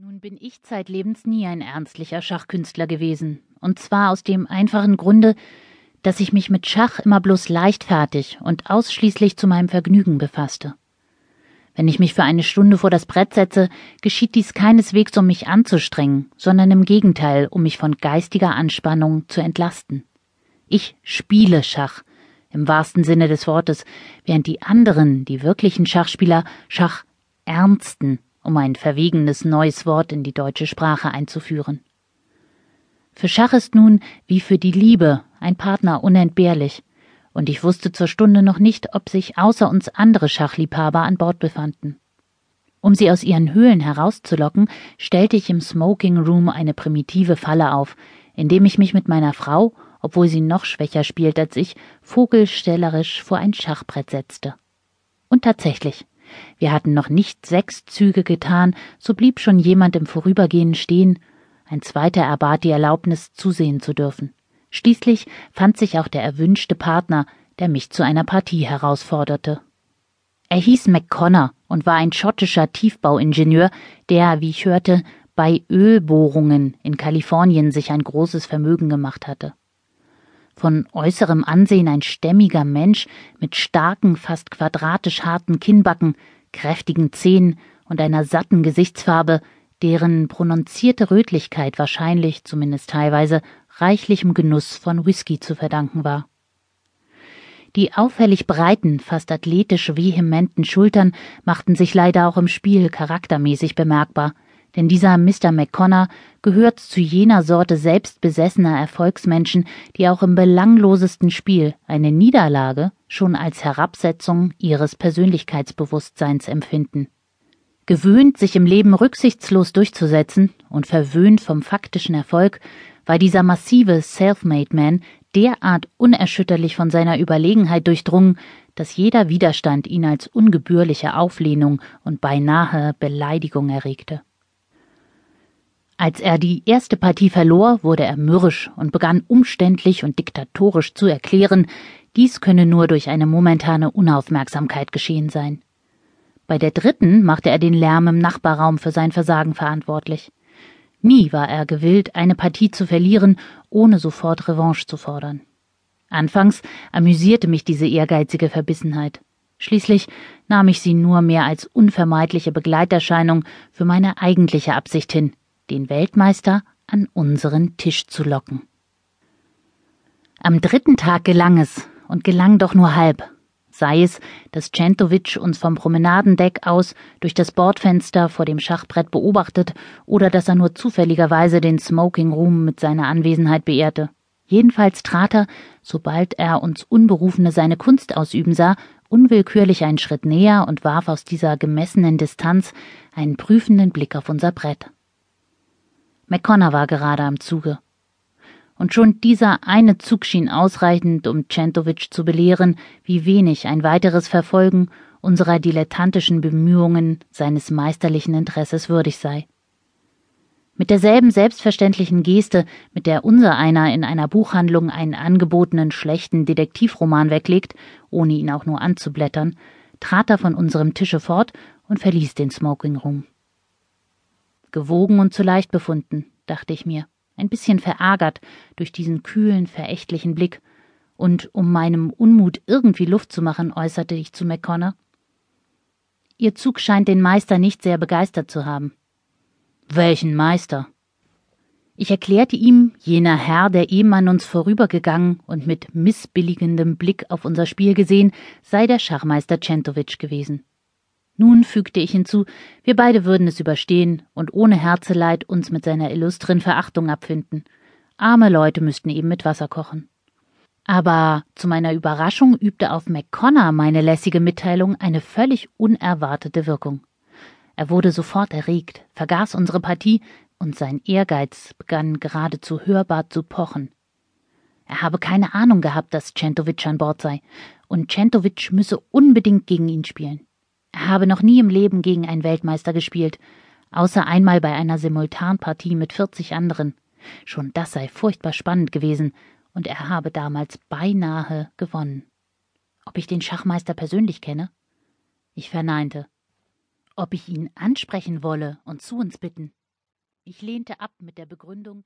Nun bin ich zeitlebens nie ein ernstlicher Schachkünstler gewesen, und zwar aus dem einfachen Grunde, dass ich mich mit Schach immer bloß leichtfertig und ausschließlich zu meinem Vergnügen befasste. Wenn ich mich für eine Stunde vor das Brett setze, geschieht dies keineswegs, um mich anzustrengen, sondern im Gegenteil, um mich von geistiger Anspannung zu entlasten. Ich spiele Schach, im wahrsten Sinne des Wortes, während die anderen, die wirklichen Schachspieler, Schach ernsten um ein verwegenes neues Wort in die deutsche Sprache einzuführen. Für Schach ist nun, wie für die Liebe, ein Partner unentbehrlich, und ich wusste zur Stunde noch nicht, ob sich außer uns andere Schachliebhaber an Bord befanden. Um sie aus ihren Höhlen herauszulocken, stellte ich im Smoking Room eine primitive Falle auf, indem ich mich mit meiner Frau, obwohl sie noch schwächer spielt als ich, vogelstellerisch vor ein Schachbrett setzte. Und tatsächlich, wir hatten noch nicht sechs Züge getan, so blieb schon jemand im Vorübergehen stehen, ein zweiter erbat die Erlaubnis, zusehen zu dürfen. Schließlich fand sich auch der erwünschte Partner, der mich zu einer Partie herausforderte. Er hieß McConnor und war ein schottischer Tiefbauingenieur, der, wie ich hörte, bei Ölbohrungen in Kalifornien sich ein großes Vermögen gemacht hatte von äußerem Ansehen ein stämmiger Mensch mit starken, fast quadratisch harten Kinnbacken, kräftigen Zähnen und einer satten Gesichtsfarbe, deren prononzierte Rötlichkeit wahrscheinlich, zumindest teilweise, reichlichem Genuss von Whisky zu verdanken war. Die auffällig breiten, fast athletisch vehementen Schultern machten sich leider auch im Spiel charaktermäßig bemerkbar – denn dieser Mr. McConnor gehört zu jener Sorte selbstbesessener Erfolgsmenschen, die auch im belanglosesten Spiel eine Niederlage schon als Herabsetzung ihres Persönlichkeitsbewusstseins empfinden. Gewöhnt, sich im Leben rücksichtslos durchzusetzen und verwöhnt vom faktischen Erfolg, war dieser massive Self-Made Man derart unerschütterlich von seiner Überlegenheit durchdrungen, dass jeder Widerstand ihn als ungebührliche Auflehnung und beinahe Beleidigung erregte. Als er die erste Partie verlor, wurde er mürrisch und begann umständlich und diktatorisch zu erklären, dies könne nur durch eine momentane Unaufmerksamkeit geschehen sein. Bei der dritten machte er den Lärm im Nachbarraum für sein Versagen verantwortlich. Nie war er gewillt, eine Partie zu verlieren, ohne sofort Revanche zu fordern. Anfangs amüsierte mich diese ehrgeizige Verbissenheit. Schließlich nahm ich sie nur mehr als unvermeidliche Begleiterscheinung für meine eigentliche Absicht hin, den Weltmeister an unseren Tisch zu locken. Am dritten Tag gelang es, und gelang doch nur halb. Sei es, dass Centovic uns vom Promenadendeck aus durch das Bordfenster vor dem Schachbrett beobachtet oder dass er nur zufälligerweise den Smoking Room mit seiner Anwesenheit beehrte. Jedenfalls trat er, sobald er uns Unberufene seine Kunst ausüben sah, unwillkürlich einen Schritt näher und warf aus dieser gemessenen Distanz einen prüfenden Blick auf unser Brett. McConnor war gerade am Zuge. Und schon dieser eine Zug schien ausreichend, um Centovic zu belehren, wie wenig ein weiteres Verfolgen unserer dilettantischen Bemühungen seines meisterlichen Interesses würdig sei. Mit derselben selbstverständlichen Geste, mit der unser einer in einer Buchhandlung einen angebotenen schlechten Detektivroman weglegt, ohne ihn auch nur anzublättern, trat er von unserem Tische fort und verließ den Smoking Room. Gewogen und zu leicht befunden, dachte ich mir, ein bisschen verärgert durch diesen kühlen, verächtlichen Blick, und um meinem Unmut irgendwie Luft zu machen, äußerte ich zu McConnor. Ihr Zug scheint den Meister nicht sehr begeistert zu haben. Welchen Meister? Ich erklärte ihm, jener Herr, der eben an uns vorübergegangen und mit missbilligendem Blick auf unser Spiel gesehen, sei der Schachmeister Centovic gewesen. Nun fügte ich hinzu, wir beide würden es überstehen und ohne Herzeleid uns mit seiner illustren Verachtung abfinden. Arme Leute müssten eben mit Wasser kochen. Aber zu meiner Überraschung übte auf McConnor meine lässige Mitteilung eine völlig unerwartete Wirkung. Er wurde sofort erregt, vergaß unsere Partie und sein Ehrgeiz begann geradezu hörbar zu pochen. Er habe keine Ahnung gehabt, dass Centovic an Bord sei, und Centovic müsse unbedingt gegen ihn spielen. Habe noch nie im Leben gegen einen Weltmeister gespielt, außer einmal bei einer Simultanpartie mit 40 anderen. Schon das sei furchtbar spannend gewesen, und er habe damals beinahe gewonnen. Ob ich den Schachmeister persönlich kenne? Ich verneinte. Ob ich ihn ansprechen wolle und zu uns bitten? Ich lehnte ab mit der Begründung,